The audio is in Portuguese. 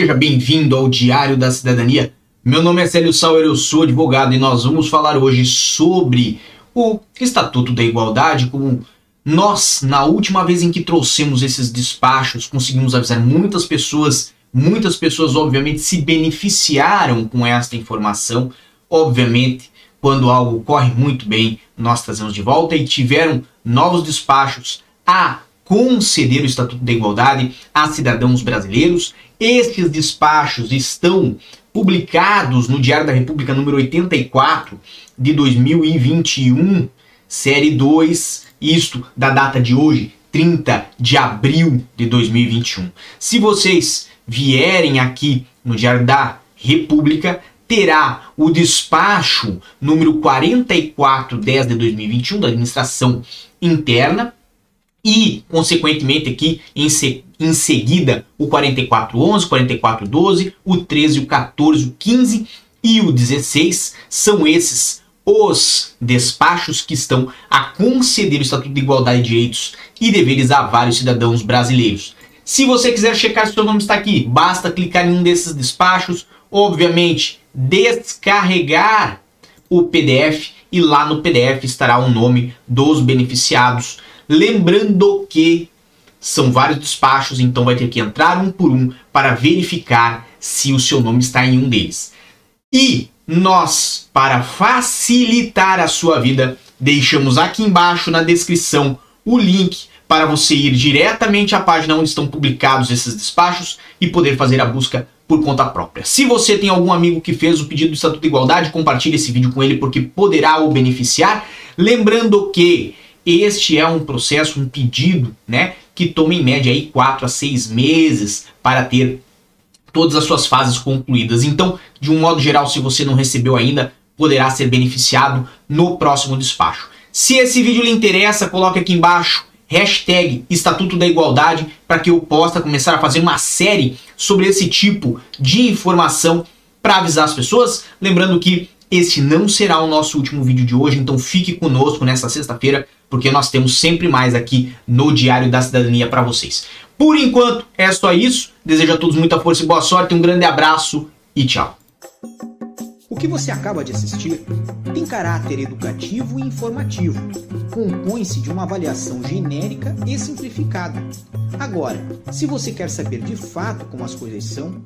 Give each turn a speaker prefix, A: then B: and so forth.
A: Seja bem-vindo ao Diário da Cidadania. Meu nome é Célio Sauer, eu sou advogado e nós vamos falar hoje sobre o Estatuto da Igualdade, como nós, na última vez em que trouxemos esses despachos, conseguimos avisar muitas pessoas, muitas pessoas obviamente se beneficiaram com esta informação. Obviamente, quando algo corre muito bem, nós trazemos de volta e tiveram novos despachos a conceder o Estatuto da Igualdade a cidadãos brasileiros. Estes despachos estão publicados no Diário da República número 84 de 2021, série 2, isto da data de hoje, 30 de abril de 2021. Se vocês vierem aqui no Diário da República, terá o despacho número 4410 de 2021 da administração interna e, consequentemente, aqui em, se, em seguida o 4411, 4412, o 13, o 14, o 15 e o 16 são esses os despachos que estão a conceder o Estatuto de Igualdade de Direitos e Deveres a vários cidadãos brasileiros. Se você quiser checar se o seu nome está aqui, basta clicar em um desses despachos, obviamente descarregar o PDF e lá no PDF estará o nome dos beneficiados Lembrando que são vários despachos, então vai ter que entrar um por um para verificar se o seu nome está em um deles. E nós, para facilitar a sua vida, deixamos aqui embaixo na descrição o link para você ir diretamente à página onde estão publicados esses despachos e poder fazer a busca por conta própria. Se você tem algum amigo que fez o pedido do Estatuto de Igualdade, compartilhe esse vídeo com ele porque poderá o beneficiar. Lembrando que este é um processo, um pedido, né, que toma em média aí 4 a 6 meses para ter todas as suas fases concluídas. Então, de um modo geral, se você não recebeu ainda, poderá ser beneficiado no próximo despacho. Se esse vídeo lhe interessa, coloque aqui embaixo hashtag Estatuto da Igualdade para que eu possa começar a fazer uma série sobre esse tipo de informação para avisar as pessoas. Lembrando que este não será o nosso último vídeo de hoje, então fique conosco nessa sexta-feira, porque nós temos sempre mais aqui no Diário da Cidadania para vocês. Por enquanto, é só isso. Desejo a todos muita força e boa sorte. Um grande abraço e tchau.
B: O que você acaba de assistir tem caráter educativo e informativo. Compõe-se de uma avaliação genérica e simplificada. Agora, se você quer saber de fato como as coisas são,